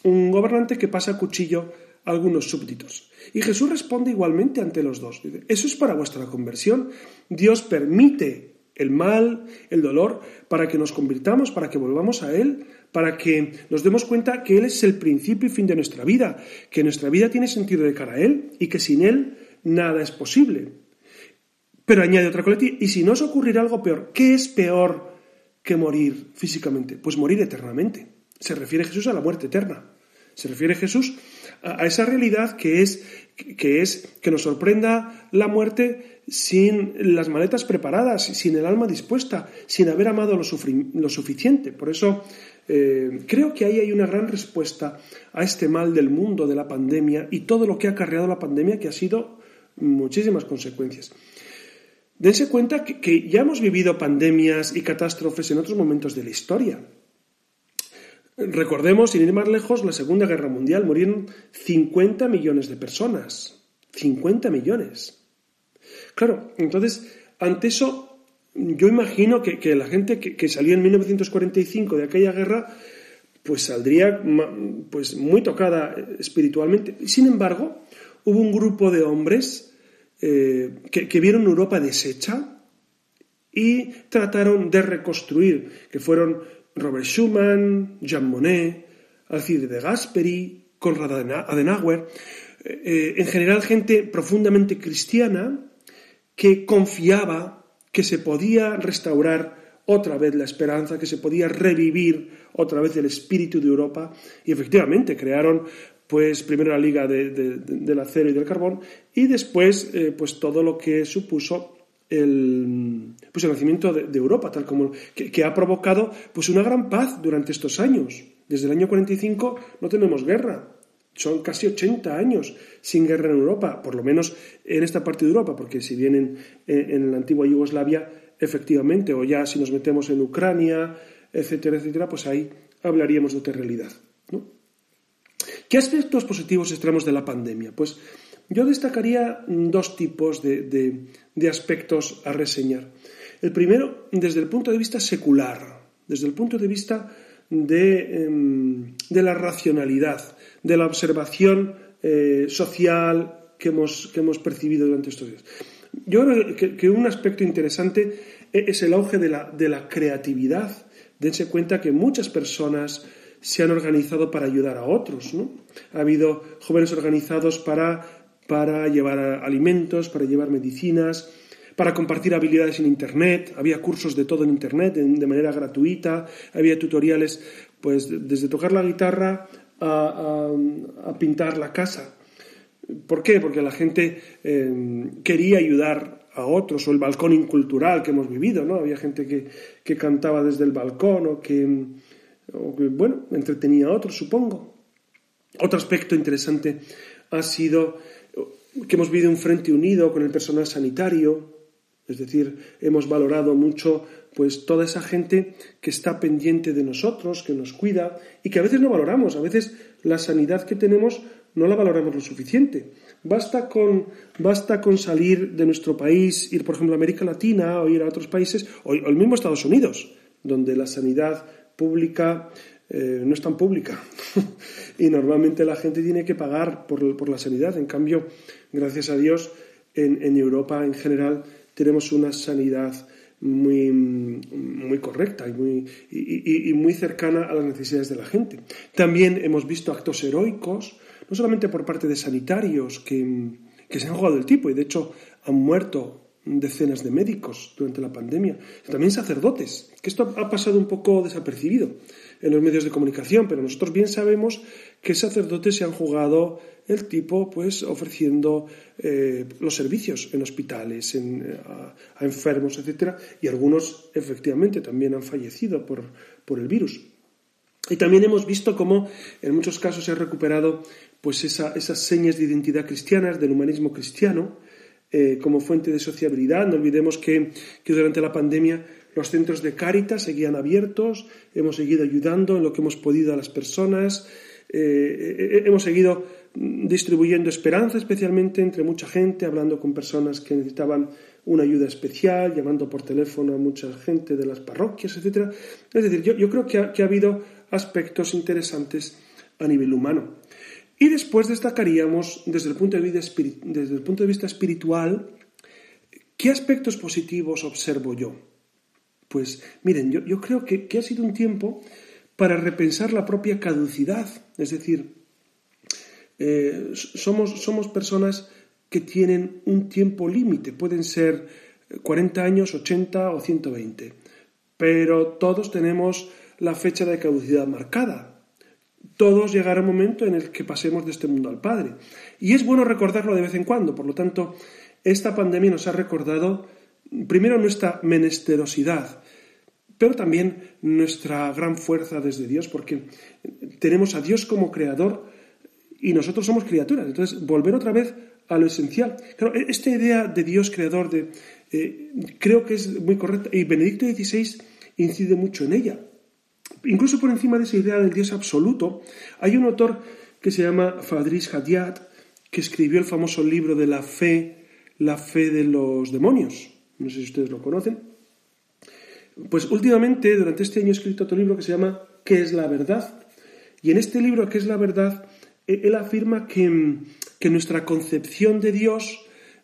un gobernante que pasa a cuchillo a algunos súbditos. Y Jesús responde igualmente ante los dos. Dice, eso es para vuestra conversión. Dios permite el mal, el dolor, para que nos convirtamos, para que volvamos a Él, para que nos demos cuenta que Él es el principio y fin de nuestra vida, que nuestra vida tiene sentido de cara a Él y que sin Él nada es posible. Pero añade otra coletilla, y si no os ocurrirá algo peor, ¿qué es peor que morir físicamente? Pues morir eternamente. Se refiere Jesús a la muerte eterna. Se refiere Jesús a, esa realidad que es, que es que nos sorprenda la muerte sin las maletas preparadas, sin el alma dispuesta, sin haber amado lo, suficiente. Por eso eh, creo que ahí hay una gran respuesta a este mal del mundo, de la pandemia y todo lo que ha acarreado la pandemia, que ha sido muchísimas consecuencias. Dense cuenta que ya hemos vivido pandemias y catástrofes en otros momentos de la historia. Recordemos, sin ir más lejos, la Segunda Guerra Mundial. Murieron 50 millones de personas. 50 millones. Claro, entonces, ante eso, yo imagino que, que la gente que, que, salió en 1945 de aquella guerra, pues saldría pues, muy tocada espiritualmente. Sin embargo, hubo un grupo de hombres eh, que, que vieron Europa deshecha y trataron de reconstruir, que fueron Robert Schumann, Jean Monnet, Alcide de Gasperi, Konrad Adenauer, eh, en general gente profundamente cristiana que confiaba que se podía restaurar otra vez la esperanza, que se podía revivir otra vez el espíritu de Europa. Y efectivamente crearon pues primero la Liga de, de, de, del Acero y del Carbón y después eh, pues todo lo que supuso el, pues el nacimiento de, Europa, tal como que, ha provocado pues una gran paz durante estos años. Desde el año 45 no tenemos guerra. Son casi 80 años sin guerra en Europa, por lo menos en esta parte de Europa, porque si bien en, en la antigua Yugoslavia, efectivamente, o ya si nos metemos en Ucrania, etcétera, etcétera, pues ahí hablaríamos de otra realidad. ¿no? ¿Qué aspectos positivos extremos de la pandemia? Pues yo destacaría dos tipos de, de, aspectos a reseñar. El primero, desde el punto de vista secular, desde el punto de vista de, de la racionalidad, de la observación eh, social que hemos, que hemos, percibido durante estos días. Yo creo que, que un aspecto interesante es el auge de la, de la creatividad. Dense cuenta que muchas personas se han organizado para ayudar a otros. ¿no? Ha habido jóvenes organizados para para llevar alimentos, para llevar medicinas, para compartir habilidades en Internet, había cursos de todo en Internet de manera gratuita, había tutoriales pues desde tocar la guitarra a, pintar la casa. ¿Por qué? Porque la gente eh, quería ayudar a otros, o el balcón incultural que hemos vivido, ¿no? Había gente que, cantaba desde el balcón o que, o que, bueno, entretenía a otros, supongo. Otro aspecto interesante ha sido que hemos vivido un frente unido con el personal sanitario, es decir, hemos valorado mucho pues toda esa gente que está pendiente de nosotros, que nos cuida y que a veces no valoramos, a veces la sanidad que tenemos no la valoramos lo suficiente. Basta con, basta con salir de nuestro país, ir por ejemplo a América Latina o ir a otros países, o, el mismo Estados Unidos, donde la sanidad pública eh, no es tan pública [LAUGHS] y normalmente la gente tiene que pagar por, la sanidad. En cambio, gracias a Dios, en, Europa en general tenemos una sanidad muy, muy correcta y muy, y muy cercana a las necesidades de la gente. También hemos visto actos heroicos no solamente por parte de sanitarios que, se han jugado el tipo y de hecho han muerto decenas de médicos durante la pandemia, también sacerdotes, que esto ha pasado un poco desapercibido en los medios de comunicación, pero nosotros bien sabemos que sacerdotes se han jugado el tipo, pues ofreciendo eh, los servicios en hospitales, a, enfermos, etcétera, y algunos efectivamente también han fallecido por, por el virus. Y también hemos visto cómo en muchos casos se ha recuperado pues esas señas de identidad cristianas, del humanismo cristiano, eh, como fuente de sociabilidad. No olvidemos que, durante la pandemia los centros de Cáritas seguían abiertos, hemos seguido ayudando en lo que hemos podido a las personas, eh, eh, hemos seguido distribuyendo esperanza, especialmente entre mucha gente, hablando con personas que necesitaban una ayuda especial, llamando por teléfono a mucha gente de las parroquias, etc. Es decir, yo, creo que ha habido aspectos interesantes a nivel humano. Y después destacaríamos, desde el punto de vista, desde el punto de vista espiritual, ¿qué aspectos positivos observo yo? Pues miren, yo, creo que, ha sido un tiempo para repensar la propia caducidad, es decir, eh, somos, somos personas que tienen un tiempo límite, pueden ser 40 años, 80 o 120, pero todos tenemos la fecha de caducidad marcada todos llegará un momento en el que pasemos de este mundo al Padre. Y es bueno recordarlo de vez en cuando. Por lo tanto, esta pandemia nos ha recordado, primero, nuestra menesterosidad, pero también nuestra gran fuerza desde Dios, porque tenemos a Dios como creador y nosotros somos criaturas. Entonces, volver otra vez a lo esencial. E-, esta idea de Dios creador de, eh, creo que es muy correcta y Benedicto XVI incide mucho en ella incluso por encima de esa idea del Dios absoluto, hay un autor que se llama Fadris Hadiat, que escribió el famoso libro de la fe, la fe de los demonios. No sé si ustedes lo conocen. Pues últimamente, durante este año, he escrito otro libro que se llama ¿Qué es la verdad? Y en este libro, ¿Qué es la verdad? E-, él afirma que, que nuestra concepción de Dios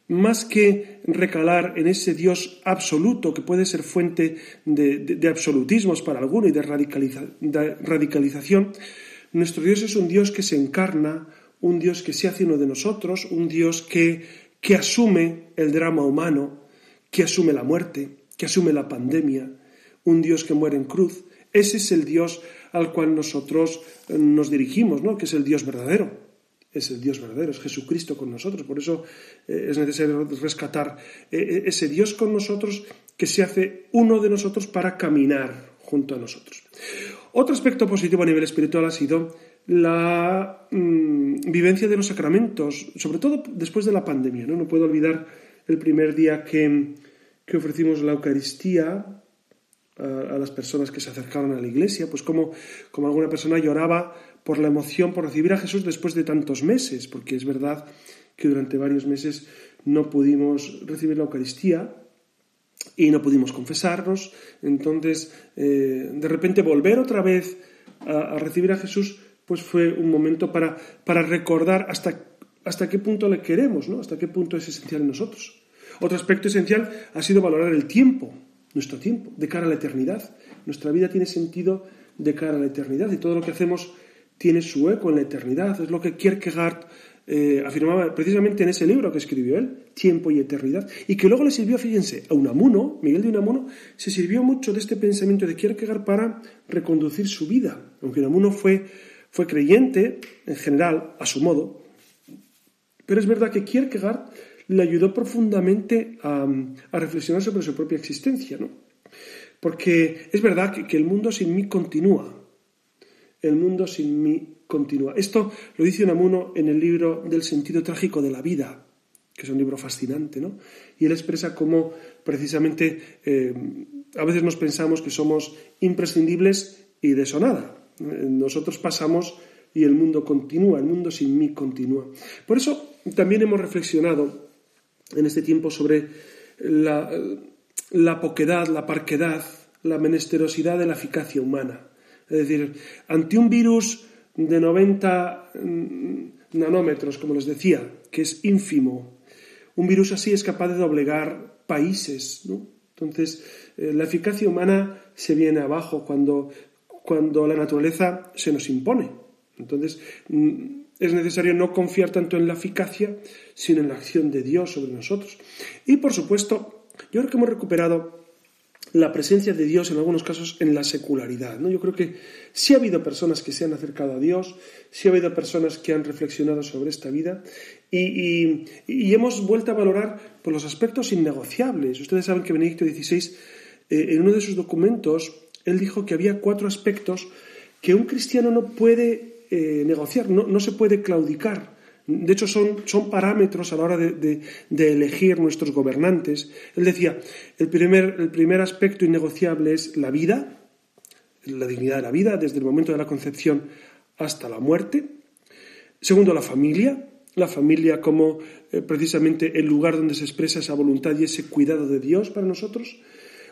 más que recalar en ese Dios absoluto que puede ser fuente de, absolutismos para alguno y de, radicalización, nuestro Dios es un Dios que se encarna, un Dios que se hace uno de nosotros, un Dios que, que asume el drama humano, que asume la muerte, que asume la pandemia, un Dios que muere en cruz. Ese es el Dios al cual nosotros nos dirigimos, ¿no? que es el Dios verdadero es el Dios verdadero, es Jesucristo con nosotros. Por eso eh, es necesario rescatar eh, eh, ese Dios con nosotros que se hace uno de nosotros para caminar junto a nosotros. Otro aspecto positivo a nivel espiritual ha sido la mm, vivencia de los sacramentos, sobre todo después de la pandemia. No, no puedo olvidar el primer día que, ofrecimos la Eucaristía a, las personas que se acercaron a la iglesia, pues como, como alguna persona lloraba por la emoción por recibir a Jesús después de tantos meses, porque es verdad que durante varios meses no pudimos recibir la Eucaristía y no pudimos confesarnos. Entonces, eh, de repente volver otra vez a, recibir a Jesús, pues fue un momento para, para recordar hasta, hasta qué punto le queremos, ¿no? hasta qué punto es esencial en nosotros. Otro aspecto esencial ha sido valorar el tiempo, nuestro tiempo, de cara a la eternidad. Nuestra vida tiene sentido de cara a la eternidad y todo lo que hacemos tiene su eco en la eternidad. Es lo que Kierkegaard eh, afirmaba precisamente en ese libro que escribió él, Tiempo y Eternidad, y que luego le sirvió, fíjense, a Unamuno, Miguel de Unamuno, se sirvió mucho de este pensamiento de Kierkegaard para reconducir su vida, aunque Unamuno fue, fue creyente en general, a su modo, pero es verdad que Kierkegaard le ayudó profundamente a, a reflexionar sobre su propia existencia, ¿no? Porque es verdad que, que el mundo sin mí continúa, el mundo sin mí continúa. Esto lo dice Unamuno en el libro del sentido trágico de la vida, que es un libro fascinante, ¿no? Y él expresa cómo precisamente eh, a veces nos pensamos que somos imprescindibles y de eso nada. Nosotros pasamos y el mundo continúa, el mundo sin mí continúa. Por eso también hemos reflexionado en este tiempo sobre la, la poquedad, la parquedad, la menesterosidad de la eficacia humana. Es decir, ante un virus de 90 mm, nanómetros, como les decía, que es ínfimo. Un virus así es capaz de doblegar países. Entonces, eh, la eficacia humana se viene abajo cuando, cuando la naturaleza se nos impone. Entonces, mm, es necesario no confiar tanto en la eficacia, sino en la acción de Dios sobre nosotros. Y, por supuesto, yo creo que hemos recuperado la presencia de Dios en algunos casos en la secularidad. ¿no? Yo creo que sí ha habido personas que se han acercado a Dios, sí ha habido personas que han reflexionado sobre esta vida y, hemos vuelto a valorar por los aspectos innegociables. Ustedes saben que Benedicto XVI, eh, en uno de sus documentos, él dijo que había cuatro aspectos que un cristiano no puede eh, negociar, no, no se puede claudicar. De hecho, son, son parámetros a la hora de, elegir nuestros gobernantes. Él decía, el primer, el primer aspecto innegociable es la vida, la dignidad de la vida, desde el momento de la concepción hasta la muerte. Segundo, la familia, la familia como eh, precisamente el lugar donde se expresa esa voluntad y ese cuidado de Dios para nosotros.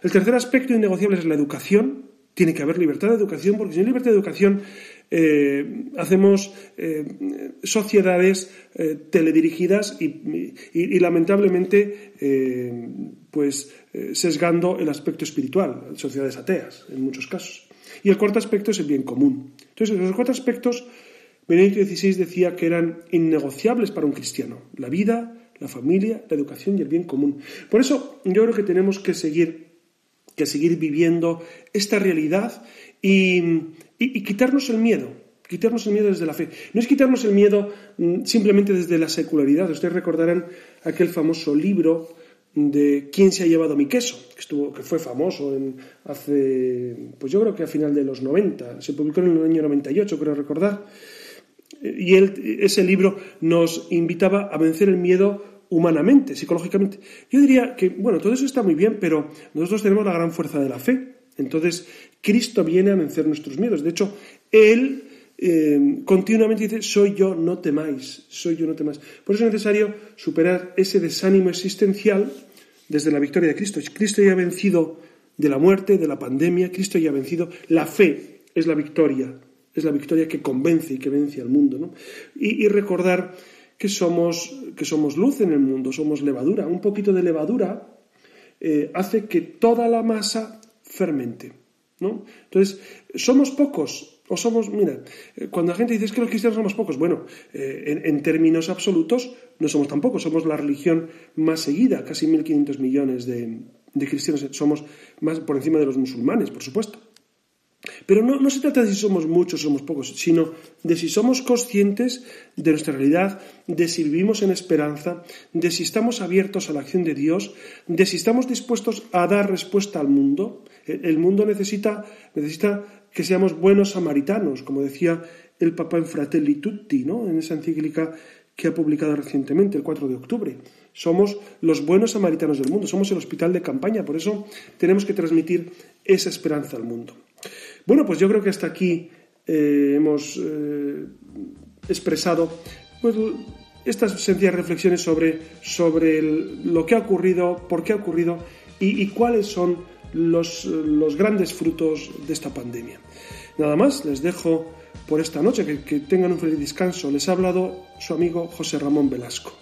El tercer aspecto innegociable es la educación. Tiene que haber libertad de educación, porque sin libertad de educación eh, hacemos eh, sociedades eh, teledirigidas y, lamentablemente pues sesgando el aspecto espiritual, sociedades ateas en muchos casos. Y el cuarto aspecto es el bien común. Entonces, los cuatro aspectos, Benedicto XVI decía que eran innegociables para un cristiano. La vida, la familia, la educación y el bien común. Por eso yo creo que tenemos que seguir, que seguir viviendo esta realidad y, y, quitarnos el miedo, quitarnos el miedo desde la fe. No es quitarnos el miedo mm, simplemente desde la secularidad. Ustedes recordarán aquel famoso libro de ¿Quién se ha llevado mi queso? que, estuvo, que fue famoso en, hace, pues yo creo que a final de los 90, se publicó en el año 98, creo recordar. Y ese libro nos invitaba a vencer el miedo humanamente, psicológicamente. Yo diría que, bueno, todo eso está muy bien, pero nosotros tenemos la gran fuerza de la fe. Entonces, Cristo viene a vencer nuestros miedos. De hecho, Él eh, continuamente dice, soy yo, no temáis, soy yo, no temáis. Por eso es necesario superar ese desánimo existencial desde la victoria de Cristo. Cristo ya ha vencido de la muerte, de la pandemia, Cristo ya ha vencido. La fe es la victoria, es la victoria que convence y que vence al mundo. Y, recordar que somos, que somos luz en el mundo, somos levadura. Un poquito de levadura eh, hace que toda la masa fermente. ¿no? Entonces, ¿somos pocos? O somos, mira, eh, cuando la gente dice que los cristianos somos pocos, bueno, eh, en, términos absolutos no somos tan pocos, somos la religión más seguida, casi 1.500 millones de cristianos, somos más por encima de los musulmanes, por supuesto. Pero no, se trata de si somos muchos o somos pocos, sino de si somos conscientes de nuestra realidad, de si vivimos en esperanza, de si estamos abiertos a la acción de Dios, de si estamos dispuestos a dar respuesta al mundo. El mundo necesita, necesita que seamos buenos samaritanos, como decía el Papa en Fratelli Tutti, ¿no? en esa encíclica que ha publicado recientemente, el 4 de octubre. Somos los buenos samaritanos del mundo, somos el hospital de campaña, por eso tenemos que transmitir esa esperanza al mundo. Bueno, pues yo creo que hasta aquí eh, hemos eh, expresado pues, estas sencillas reflexiones sobre, sobre lo que ha ocurrido, por qué ha ocurrido y, cuáles son los, los, grandes frutos de esta pandemia. Nada más, les dejo por esta noche, que, que tengan un feliz descanso. Les ha hablado su amigo José Ramón Velasco.